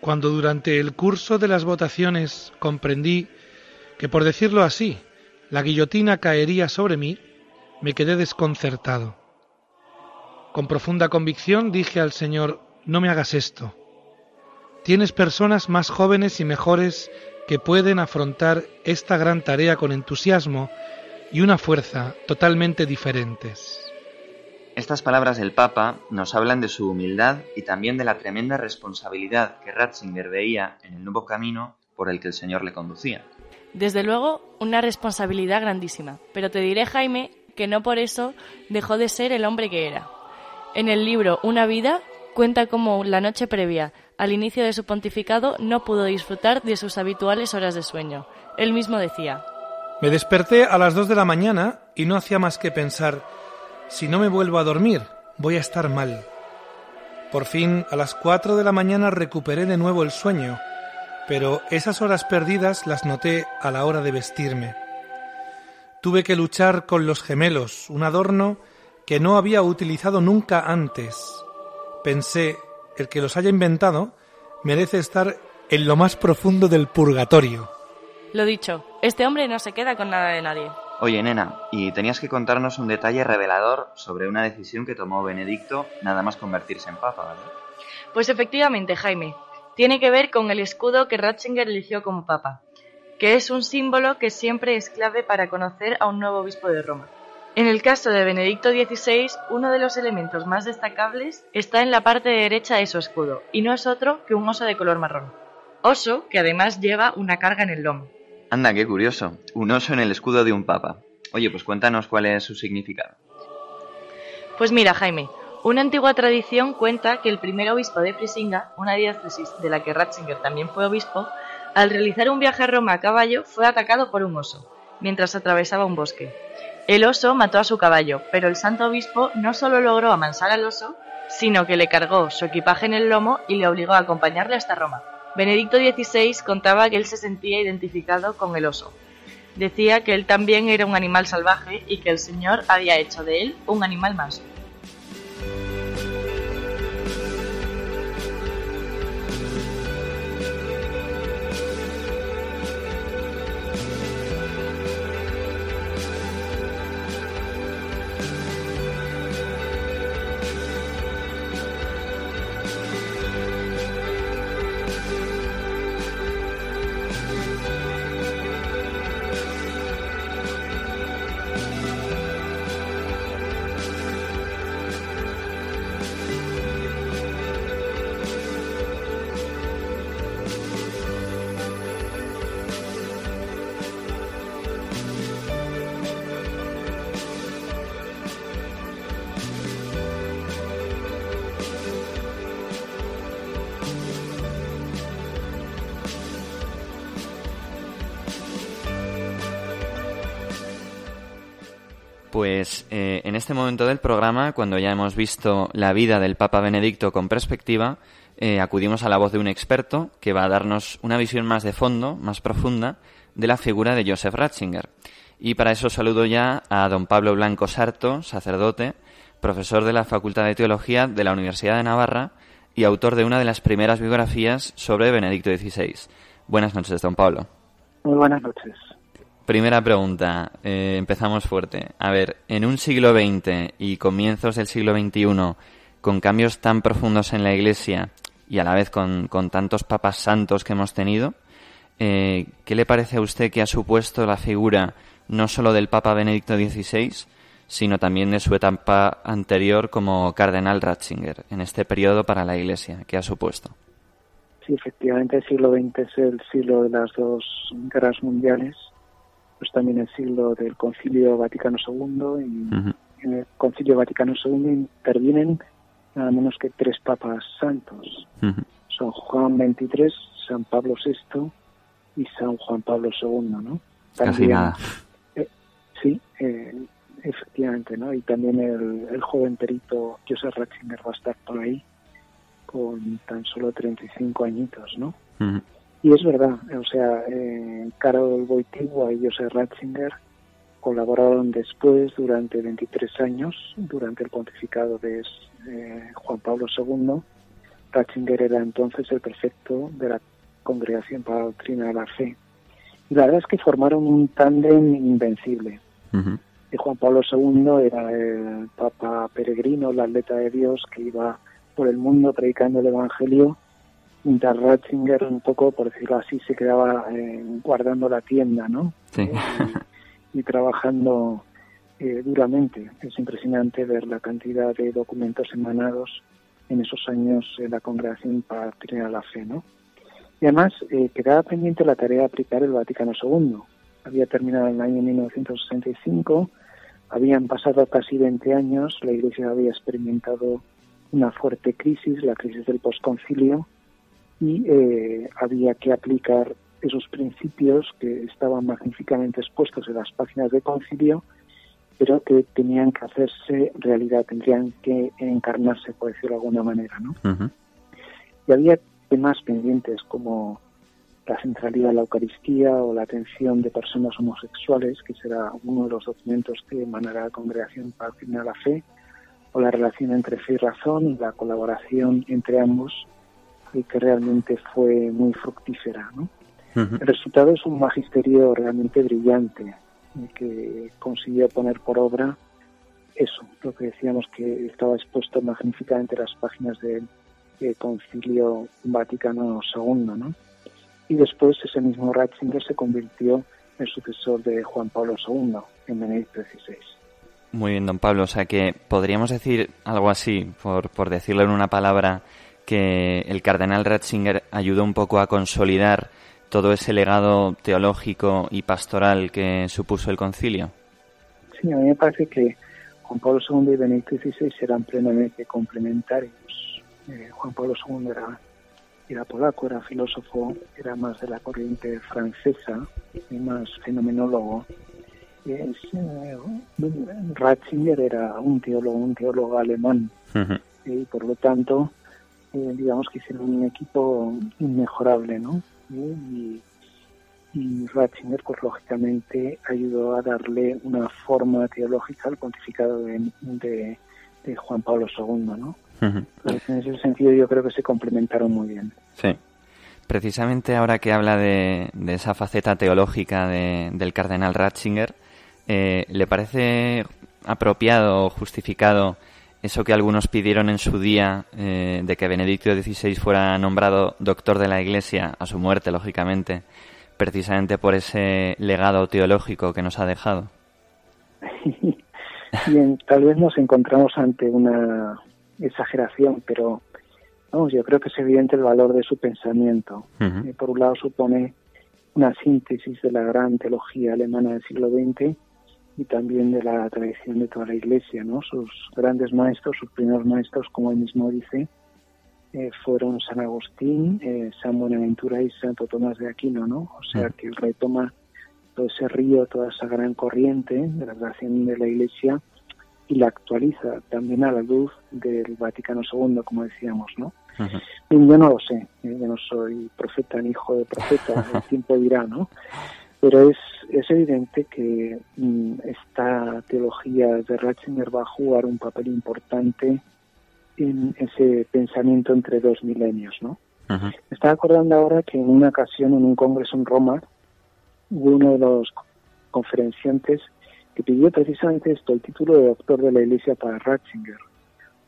Speaker 5: Cuando durante el curso de las votaciones comprendí que, por decirlo así, la guillotina caería sobre mí, me quedé desconcertado. Con profunda convicción dije al Señor, no me hagas esto. Tienes personas más jóvenes y mejores que pueden afrontar esta gran tarea con entusiasmo y una fuerza totalmente diferentes.
Speaker 1: Estas palabras del Papa nos hablan de su humildad y también de la tremenda responsabilidad que Ratzinger veía en el nuevo camino por el que el Señor le conducía.
Speaker 3: Desde luego, una responsabilidad grandísima, pero te diré, Jaime, que no por eso dejó de ser el hombre que era. En el libro Una vida cuenta cómo la noche previa al inicio de su pontificado no pudo disfrutar de sus habituales horas de sueño. Él mismo decía,
Speaker 5: Me desperté a las dos de la mañana y no hacía más que pensar, si no me vuelvo a dormir, voy a estar mal. Por fin, a las cuatro de la mañana recuperé de nuevo el sueño, pero esas horas perdidas las noté a la hora de vestirme. Tuve que luchar con los gemelos, un adorno que no había utilizado nunca antes. Pensé, el que los haya inventado merece estar en lo más profundo del purgatorio.
Speaker 3: Lo dicho, este hombre no se queda con nada de nadie.
Speaker 1: Oye, nena, y tenías que contarnos un detalle revelador sobre una decisión que tomó Benedicto nada más convertirse en papa, ¿verdad?
Speaker 3: Pues efectivamente, Jaime, tiene que ver con el escudo que Ratzinger eligió como papa, que es un símbolo que siempre es clave para conocer a un nuevo obispo de Roma. En el caso de Benedicto XVI, uno de los elementos más destacables está en la parte derecha de su escudo, y no es otro que un oso de color marrón. Oso que además lleva una carga en el lomo.
Speaker 1: Anda, qué curioso. Un oso en el escudo de un papa. Oye, pues cuéntanos cuál es su significado.
Speaker 3: Pues mira, Jaime, una antigua tradición cuenta que el primer obispo de Frisinga, una diócesis de la que Ratzinger también fue obispo, al realizar un viaje a Roma a caballo fue atacado por un oso, mientras atravesaba un bosque. El oso mató a su caballo, pero el santo obispo no solo logró amansar al oso, sino que le cargó su equipaje en el lomo y le obligó a acompañarle hasta Roma. Benedicto XVI contaba que él se sentía identificado con el oso. Decía que él también era un animal salvaje y que el Señor había hecho de él un animal manso.
Speaker 1: Pues eh, en este momento del programa, cuando ya hemos visto la vida del Papa Benedicto con perspectiva, eh, acudimos a la voz de un experto que va a darnos una visión más de fondo, más profunda, de la figura de Joseph Ratzinger. Y para eso saludo ya a don Pablo Blanco Sarto, sacerdote, profesor de la Facultad de Teología de la Universidad de Navarra y autor de una de las primeras biografías sobre Benedicto XVI. Buenas noches, don Pablo.
Speaker 8: Muy buenas noches.
Speaker 1: Primera pregunta, eh, empezamos fuerte. A ver, en un siglo XX y comienzos del siglo XXI, con cambios tan profundos en la Iglesia y a la vez con, tantos papas santos que hemos tenido, eh, ¿qué le parece a usted que ha supuesto la figura no solo del Papa Benedicto XVI, sino también de su etapa anterior como cardenal Ratzinger, en este periodo para la Iglesia? ¿Qué ha supuesto?
Speaker 8: Sí, efectivamente, el siglo XX es el siglo de las dos guerras mundiales, pues también el siglo del Concilio Vaticano II y en el Concilio Vaticano II intervienen nada menos que tres papas santos.
Speaker 1: Ujú.
Speaker 8: San Juan XXIII, San Pablo VI y San Juan Pablo II, ¿no?
Speaker 1: Casi nada.
Speaker 8: eh, sí, eh, efectivamente, ¿no? Y también el, el joven perito Joseph Ratzinger va a estar por ahí con tan solo 35 añitos, ¿no?
Speaker 1: Ujú.
Speaker 8: Y es verdad, o sea, eh, Karol Wojtyła y Joseph Ratzinger colaboraron después durante 23 años, durante el pontificado de eh, Juan Pablo II. Ratzinger era entonces el prefecto de la Congregación para la Doctrina de la Fe. Y la verdad es que formaron un tándem invencible.
Speaker 1: Ujú.
Speaker 8: Y Juan Pablo II era el papa peregrino, el atleta de Dios que iba por el mundo predicando el Evangelio, mientras Ratzinger un poco, por decirlo así, se quedaba eh, guardando la tienda, ¿no?
Speaker 1: Sí.
Speaker 8: y, y trabajando eh, duramente. Es impresionante ver la cantidad de documentos emanados en esos años en la Congregación para de la Fe, ¿no? Y además eh, quedaba pendiente la tarea de aplicar el Vaticano II. Había terminado en el año 1965, habían pasado casi 20 años, la Iglesia había experimentado una fuerte crisis, la crisis del posconcilio, y eh, había que aplicar esos principios que estaban magníficamente expuestos en las páginas de concilio, pero que tenían que hacerse realidad, tendrían que encarnarse, por decirlo de alguna manera, ¿no? Y había temas pendientes como la centralidad de la Eucaristía o la atención de personas homosexuales, que será uno de los documentos que emanará la Congregación para la la Fe, o la relación entre fe y razón y la colaboración entre ambos, y que realmente fue muy fructífera. ¿no?
Speaker 1: Ujú.
Speaker 8: El resultado es un magisterio realmente brillante, que consiguió poner por obra eso, lo que decíamos que estaba expuesto magníficamente en las páginas del eh, Concilio Vaticano II, ¿no? Y después ese mismo Ratzinger se convirtió en sucesor de Juan Pablo II, en Benedicto XVI.
Speaker 1: Muy bien, don Pablo. O sea que podríamos decir algo así, por, por decirlo en una palabra, que el cardenal Ratzinger ayudó un poco a consolidar todo ese legado teológico y pastoral que supuso el concilio.
Speaker 8: Sí, a mí me parece que Juan Pablo II y Benedicto XVI eran plenamente complementarios. Eh, Juan Pablo II era, era polaco, era filósofo, era más de la corriente francesa y más fenomenólogo. Es, eh, Ratzinger era un teólogo, un teólogo alemán y por lo tanto, eh, digamos que hicieron un equipo inmejorable, ¿no? Y, y Ratzinger, pues lógicamente, ayudó a darle una forma teológica al pontificado de, de, de Juan Pablo II, ¿no? Entonces, en ese sentido yo creo que se complementaron muy bien.
Speaker 1: Sí. Precisamente ahora que habla de, de esa faceta teológica de- del cardenal Ratzinger, eh, ¿le parece apropiado o justificado eso que algunos pidieron en su día eh, de que Benedicto XVI fuera nombrado doctor de la Iglesia, a su muerte, lógicamente, precisamente por ese legado teológico que nos ha dejado?
Speaker 8: Bien, tal vez nos encontramos ante una exageración, pero vamos, yo creo que es evidente el valor de su pensamiento. Eh, por un lado supone una síntesis de la gran teología alemana del siglo XX y también de la tradición de toda la Iglesia, ¿no? Sus grandes maestros, sus primeros maestros, como él mismo dice, eh, fueron San Agustín, eh, San Buenaventura y Santo Tomás de Aquino, ¿no? O sea que retoma todo ese río, toda esa gran corriente de la creación de la Iglesia y la actualiza también a la luz del Vaticano II, como decíamos, ¿no? Yo no lo sé, eh, yo no soy profeta ni hijo de profeta, el tiempo dirá, ¿no? Pero es, es evidente que mm, esta teología de Ratzinger va a jugar un papel importante en ese pensamiento entre dos milenios, ¿no? Estaba acordando ahora que en una ocasión, en un congreso en Roma, hubo uno de los conferenciantes que pidió precisamente esto, el título de doctor de la Iglesia para Ratzinger.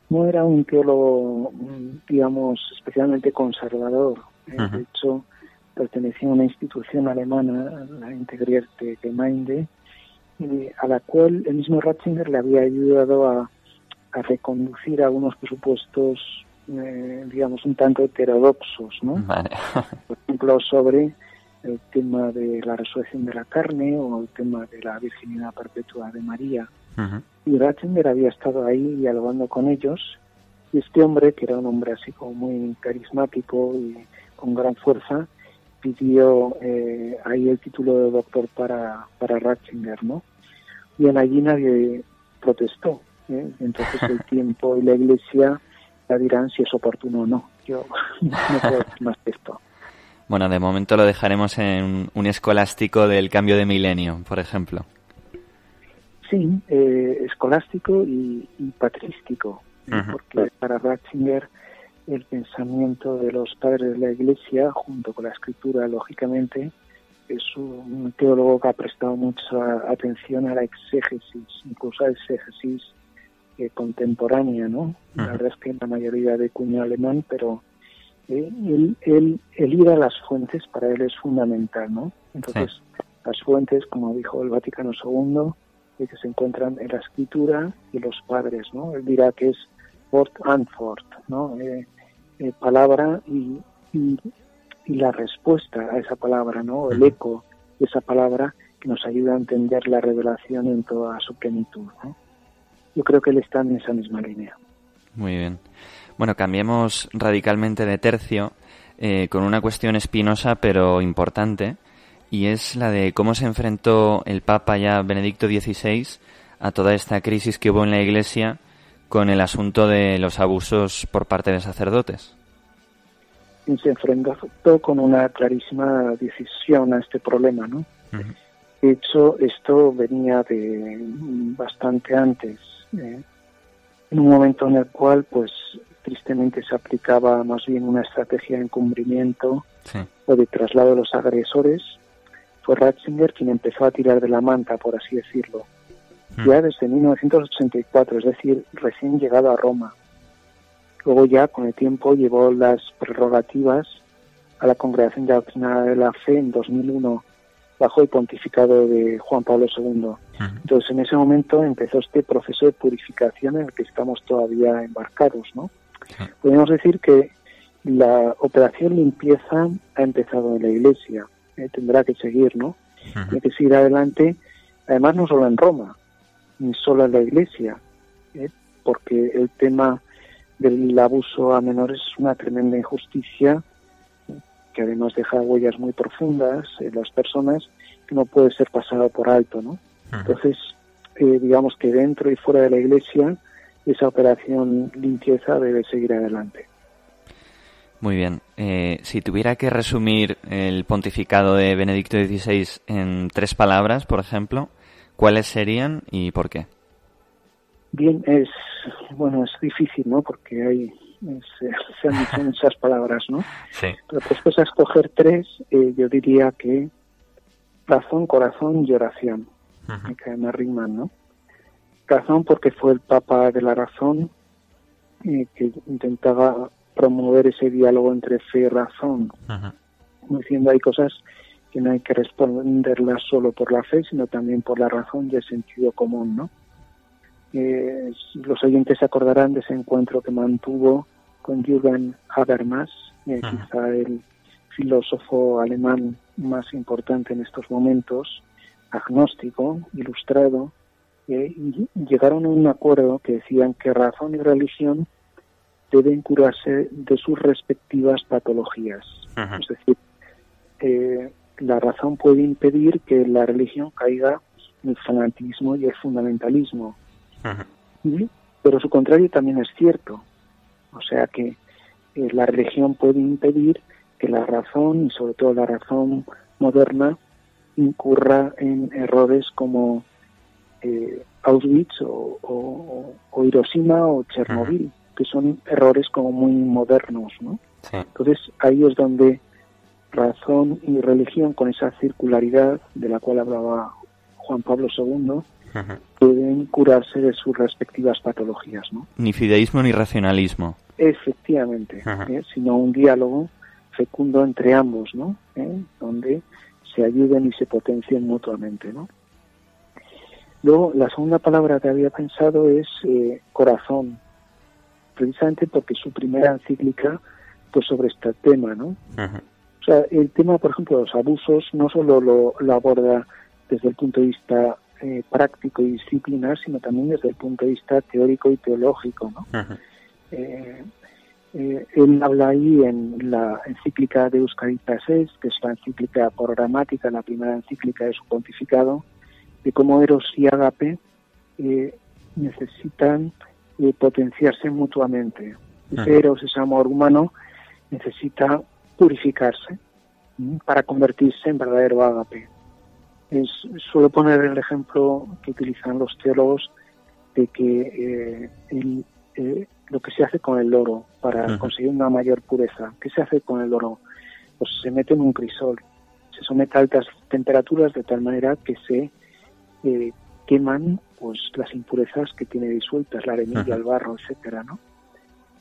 Speaker 8: No era un teólogo, mm, digamos, especialmente conservador. eh. De hecho, pertenecía a una institución alemana, la Integrierte Gemeinde, eh, a la cual el mismo Ratzinger le había ayudado a, a reconducir algunos presupuestos, eh, digamos, un tanto heterodoxos, ¿no?
Speaker 1: Vale.
Speaker 8: por ejemplo, sobre el tema de la resurrección de la carne o el tema de la virginidad perpetua de María. Y Ratzinger había estado ahí dialogando con ellos y este hombre, que era un hombre así como muy carismático y con gran fuerza, pidió eh, ahí el título de doctor para, para Ratzinger, ¿no? Y en allí nadie protestó. ¿eh? Entonces el tiempo y la iglesia ya dirán si es oportuno o no. Yo no puedo decir más que esto.
Speaker 1: Bueno, de momento lo dejaremos en un escolástico del cambio de milenio, por ejemplo.
Speaker 8: Sí, eh, escolástico y, y patrístico, ¿eh? Porque para Ratzinger el pensamiento de los padres de la Iglesia, junto con la escritura, lógicamente, es un teólogo que ha prestado mucha atención a la exégesis, incluso a la exégesis eh, contemporánea, ¿no? La verdad es que la mayoría de cuño alemán, pero eh, el, el- el ir a las fuentes para él es fundamental, ¿no? Entonces, las fuentes, como dijo el Vaticano II, eh, que se encuentran en la escritura y los padres, ¿no? Él dirá que es Antwort, ¿no? Eh, eh, palabra y, y, y la respuesta a esa palabra, ¿no? El eco de esa palabra que nos ayuda a entender la revelación en toda su plenitud, ¿no? Yo creo que él está en esa misma línea.
Speaker 1: Muy bien. Bueno, cambiemos radicalmente de tercio eh, con una cuestión espinosa pero importante y es la de cómo se enfrentó el Papa ya Benedicto XVI a toda esta crisis que hubo en la Iglesia con el asunto de los abusos por parte de sacerdotes.
Speaker 8: Y se enfrentó con una clarísima decisión a este problema, ¿no? De hecho, esto venía de bastante antes, ¿eh? en un momento en el cual, pues, tristemente se aplicaba más bien una estrategia de encubrimiento
Speaker 1: Sí.
Speaker 8: o de traslado de los agresores. Fue Ratzinger quien empezó a tirar de la manta, por así decirlo, ya desde 1984, es decir, recién llegado a Roma. Luego ya, con el tiempo, llevó las prerrogativas a la Congregación de Doctrina de la Fe en 2001 bajo el pontificado de Juan Pablo II. Entonces, en ese momento empezó este proceso de purificación en el que estamos todavía embarcados, ¿no? Podemos decir que la operación limpieza ha empezado en la Iglesia, eh, tendrá que seguir, ¿no? Tiene que seguir adelante, además no solo en Roma, ni solo en la Iglesia, eh, porque el tema del abuso a menores es una tremenda injusticia que además deja huellas muy profundas en las personas que no puede ser pasado por alto, ¿no? Entonces, eh, digamos que dentro y fuera de la Iglesia esa operación limpieza debe seguir adelante.
Speaker 1: Muy bien. Eh, si tuviera que resumir el pontificado de Benedicto XVI en tres palabras, por ejemplo, ¿cuáles serían y por qué?
Speaker 8: Bien, es bueno, es difícil, ¿no? Porque hay es- se han dicho muchas palabras, ¿no?
Speaker 1: Sí.
Speaker 8: Pero después a escoger tres, eh, yo diría que razón, corazón y oración, que además riman, ¿no? Razón porque fue el Papa de la razón eh, que intentaba promover ese diálogo entre fe y razón, diciendo hay cosas que no hay que responderlas solo por la fe, sino también por la razón y el sentido común, ¿no? Eh, los oyentes se acordarán de ese encuentro que mantuvo con Jürgen Habermas, eh, quizá el filósofo alemán más importante en estos momentos, agnóstico, ilustrado, eh, y llegaron a un acuerdo que decían que razón y religión deben curarse de sus respectivas patologías. Es decir, eh, la razón puede impedir que la religión caiga en el fanatismo y el fundamentalismo. ¿sí? Pero su contrario también es cierto. O sea que eh, la religión puede impedir que la razón, y sobre todo la razón moderna, incurra en errores como eh, Auschwitz o, o- o Hiroshima o Chernobyl, que son errores como muy modernos, ¿no?
Speaker 1: Sí.
Speaker 8: Entonces ahí es donde razón y religión, con esa circularidad de la cual hablaba Juan Pablo II, pueden curarse de sus respectivas patologías, ¿no?
Speaker 1: Ni fideísmo ni racionalismo.
Speaker 8: Efectivamente. ¿eh? sino un diálogo fecundo entre ambos, ¿no? ¿Eh? Donde se ayuden y se potencien mutuamente, ¿no? Luego, la segunda palabra que había pensado es eh, corazón, precisamente porque su primera encíclica pues sobre este tema, ¿no? O sea, el tema, por ejemplo, de los abusos no solo lo, lo aborda desde el punto de vista eh, práctico y disciplinar, sino también desde el punto de vista teórico y teológico, ¿no? Eh, eh, él habla ahí en la encíclica de Euscaritas Es, que es la encíclica programática, la primera encíclica de su pontificado, de cómo Eros y Agape eh, necesitan potenciarse mutuamente. Ese. Eros, ese amor humano, necesita purificarse para convertirse en verdadero Agape. Es, suelo poner el ejemplo que utilizan los teólogos de que eh, el- eh, lo que se hace con el oro para conseguir una mayor pureza. ¿Qué se hace con el oro? Pues se mete en un crisol, se somete a altas temperaturas de tal manera que se eh, queman pues las impurezas que tiene disueltas, la arenilla, el barro, etcétera, ¿no?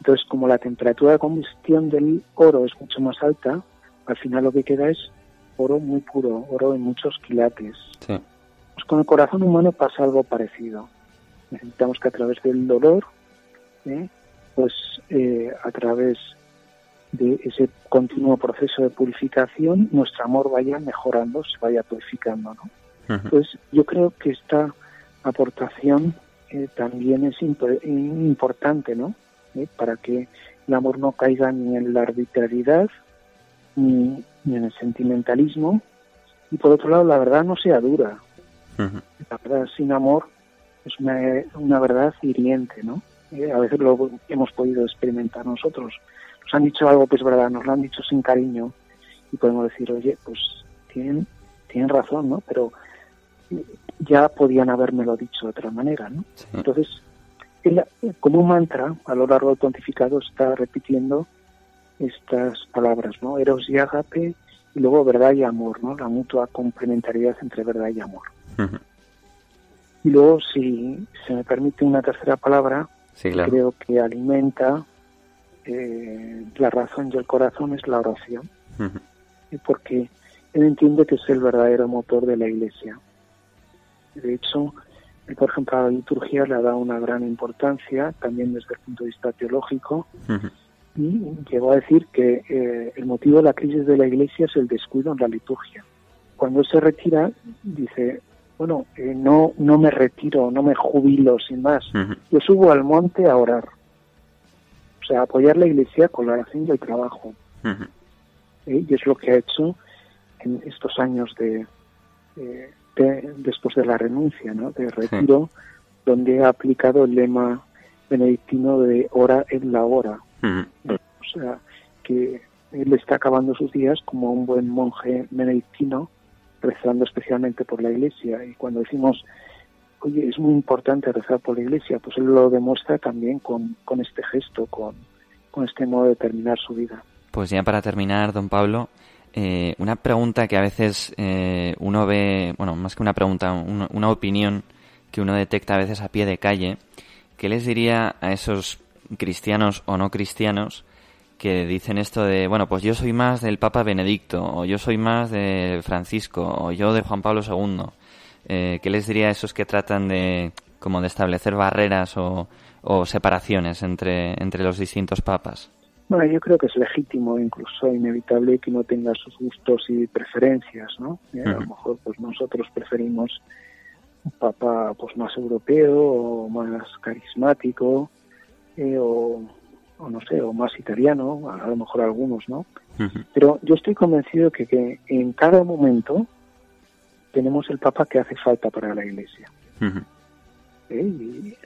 Speaker 8: Entonces, como la temperatura de combustión del oro es mucho más alta, al final lo que queda es oro muy puro, oro en muchos quilates.
Speaker 1: Sí.
Speaker 8: Pues con el corazón humano pasa algo parecido. Necesitamos que a través del dolor, ¿eh? pues eh, a través de ese continuo proceso de purificación, nuestro amor vaya mejorando, se vaya purificando. ¿no? Pues yo creo que esta aportación eh, también es imp- importante, ¿no? ¿Eh? Para que el amor no caiga ni en la arbitrariedad ni, ni en el sentimentalismo y por otro lado la verdad no sea dura. La verdad sin amor es una, una verdad hiriente, ¿no? Eh, a veces lo hemos podido experimentar nosotros. Nos han dicho algo que es verdad, nos lo han dicho sin cariño y podemos decir, oye, pues tienen, tienen razón, ¿no? Pero ya podían habérmelo dicho de otra manera, ¿no? Entonces, él, como un mantra, a lo largo del pontificado está repitiendo estas palabras, ¿no? Eros y agape, y luego verdad y amor, ¿no? La mutua complementariedad entre verdad y amor. Y luego, si se me permite una tercera palabra,
Speaker 1: Sí, claro.
Speaker 8: creo que alimenta eh, la razón y el corazón es la oración, porque él entiende que es el verdadero motor de la Iglesia. De hecho, él, por ejemplo, a la liturgia le ha dado una gran importancia, también desde el punto de vista teológico, y llegó a decir que eh, el motivo de la crisis de la Iglesia es el descuido en la liturgia. Cuando se retira, dice, bueno, eh, no, no me retiro, no me jubilo sin más, yo subo al monte a orar. O sea, apoyar la Iglesia con la oración y el trabajo. Y es lo que ha hecho en estos años de, eh, de- después de la renuncia, ¿no? de retiro, donde ha aplicado el lema benedictino de hora en la hora. O sea, que él está acabando sus días como un buen monje benedictino, rezando especialmente por la iglesia. Y cuando decimos, oye, es muy importante rezar por la iglesia, pues él lo demuestra también con, con este gesto, con, con este modo de terminar su vida.
Speaker 1: Pues ya para terminar, don Pablo, eh, una pregunta que a veces eh, uno ve, bueno, más que una pregunta, una, opinión que uno detecta a veces a pie de calle, ¿qué les diría a esos cristianos o no cristianos que dicen esto de, bueno, pues yo soy más del Papa Benedicto, o yo soy más de Francisco, o yo de Juan Pablo II? Eh, ¿Qué les diría a esos que tratan de, como de establecer barreras o, o separaciones entre, entre los distintos papas?
Speaker 8: Bueno, yo creo que es legítimo, incluso inevitable, que uno tenga sus gustos y preferencias, ¿no? Eh, A lo mejor, pues nosotros preferimos un papa pues más europeo o más carismático eh, o, o no sé, o más italiano, a lo mejor algunos, ¿no? Pero yo estoy convencido que, que en cada momento tenemos el Papa que hace falta para la Iglesia. ¿eh? Y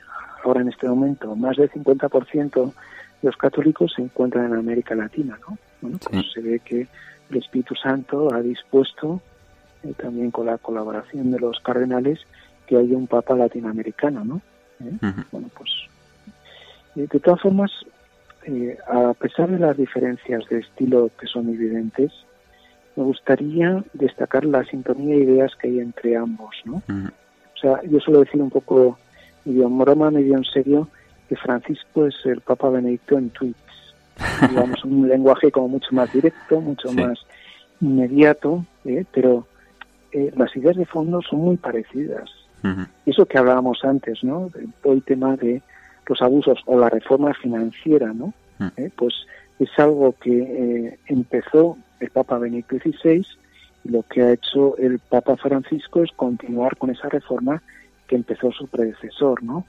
Speaker 8: ahora en este momento más del 50% de los católicos se encuentran en América Latina, ¿no? Bueno, pues se ve que el Espíritu Santo ha dispuesto, eh, también con la colaboración de los cardenales, que haya un Papa latinoamericano, ¿no? ¿Eh? Bueno, pues eh, de todas formas, eh, a pesar de las diferencias de estilo que son evidentes, me gustaría destacar la sintonía de ideas que hay entre ambos, ¿no? O sea, yo suelo decir un poco, medio en broma, medio en serio, que Francisco es el Papa Benedicto en tweets. Digamos, un lenguaje como mucho más directo, mucho
Speaker 1: Sí.
Speaker 8: más inmediato, ¿eh? pero eh, las ideas de fondo son muy parecidas. Y Eso que hablábamos antes, ¿no? De todo el tema de los abusos o la reforma financiera, ¿no? ¿Eh? Pues es algo que eh, empezó el Papa Benedicto XVI y lo que ha hecho el Papa Francisco es continuar con esa reforma que empezó su predecesor, ¿no?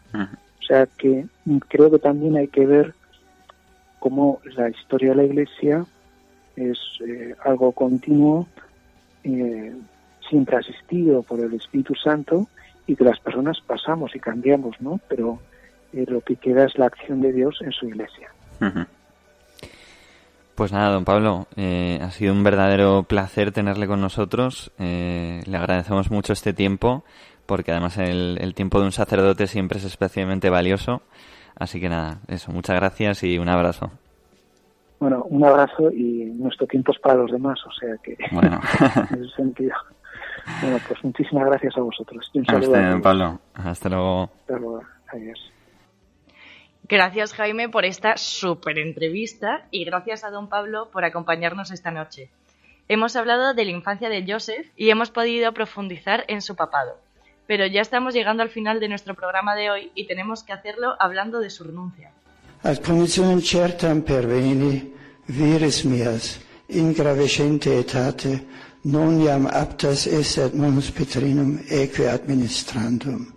Speaker 8: Sea que creo que también hay que ver cómo la historia de la Iglesia es eh, algo continuo, eh, siempre asistido por el Espíritu Santo y que las personas pasamos y cambiamos, ¿no? Pero eh, lo que queda es la acción de Dios en su Iglesia.
Speaker 1: Pues nada, don Pablo, eh, ha sido un verdadero placer tenerle con nosotros. Eh, le agradecemos mucho este tiempo, porque además el, el tiempo de un sacerdote siempre es especialmente valioso. Así que nada, eso, muchas gracias y un abrazo.
Speaker 8: Bueno, un abrazo y nuestro tiempo es para los demás, o sea que
Speaker 1: Bueno.
Speaker 8: en ese sentido. Bueno, pues muchísimas gracias a vosotros. Y un saludo
Speaker 1: usted,
Speaker 8: a
Speaker 1: don
Speaker 8: todos.
Speaker 1: Pablo. Hasta luego.
Speaker 8: Hasta luego. Adiós.
Speaker 3: Gracias Jaime por esta súper entrevista y gracias a don Pablo por acompañarnos esta noche. Hemos hablado de la infancia de Joseph y hemos podido profundizar en su papado. Pero ya estamos llegando al final de nuestro programa de hoy y tenemos que hacerlo hablando de su renuncia.
Speaker 9: Ad certam perveni, vires mias, in gravescente etate, non iam aptas esset munus Petrinum eque administrandum.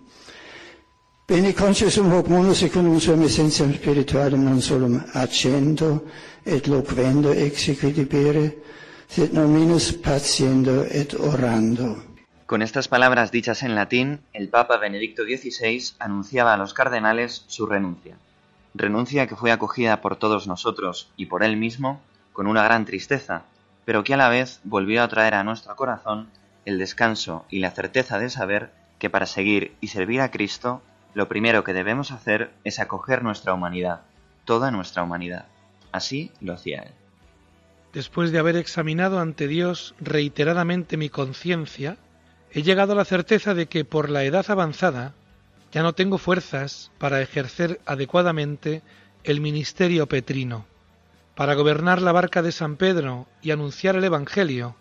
Speaker 9: Bene consciusum hoc munus secundum suam essentiam spiritualem non solum accendo et loquendo exequi debere, sed non minus patiendo et orando.
Speaker 1: Con estas palabras dichas en latín, el Papa Benedicto XVI anunciaba a los cardenales su renuncia. Renuncia que fue acogida por todos nosotros y por él mismo con una gran tristeza, pero que a la vez volvió a traer a nuestro corazón el descanso y la certeza de saber que para seguir y servir a Cristo, lo primero que debemos hacer es acoger nuestra humanidad, toda nuestra humanidad. Así lo hacía él.
Speaker 5: Después de haber examinado ante Dios reiteradamente mi conciencia, he llegado a la certeza de que por la edad avanzada ya no tengo fuerzas para ejercer adecuadamente el ministerio petrino. Para gobernar la barca de San Pedro y anunciar el Evangelio,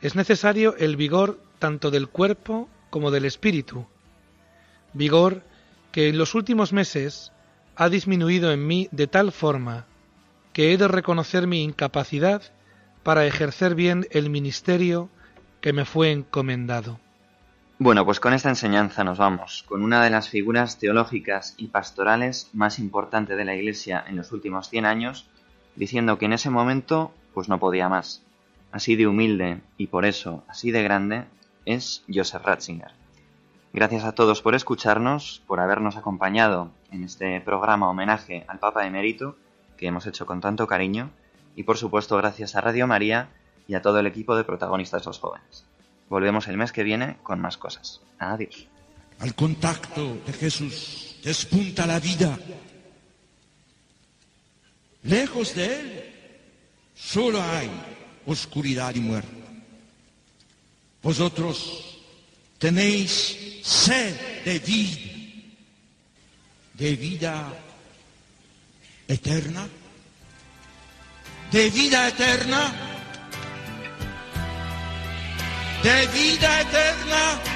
Speaker 5: es necesario el vigor tanto del cuerpo como del espíritu, vigor que en los últimos meses ha disminuido en mí de tal forma que he de reconocer mi incapacidad para ejercer bien el ministerio que me fue encomendado.
Speaker 1: Bueno, pues con esta enseñanza nos vamos, con una de las figuras teológicas y pastorales más importantes de la Iglesia en los últimos 100 años, diciendo que en ese momento pues no podía más. Así de humilde y por eso así de grande es Joseph Ratzinger. Gracias a todos por escucharnos, por habernos acompañado en este programa homenaje al Papa Emérito que hemos hecho con tanto cariño y por supuesto gracias a Radio María y a todo el equipo de protagonistas los jóvenes. Volvemos el mes que viene con más cosas. Adiós.
Speaker 10: Al contacto de Jesús despunta la vida. Lejos de Él solo hay oscuridad y muerte. Vosotros tenéis sed de vida, de vida eterna, de vida eterna, de vida eterna.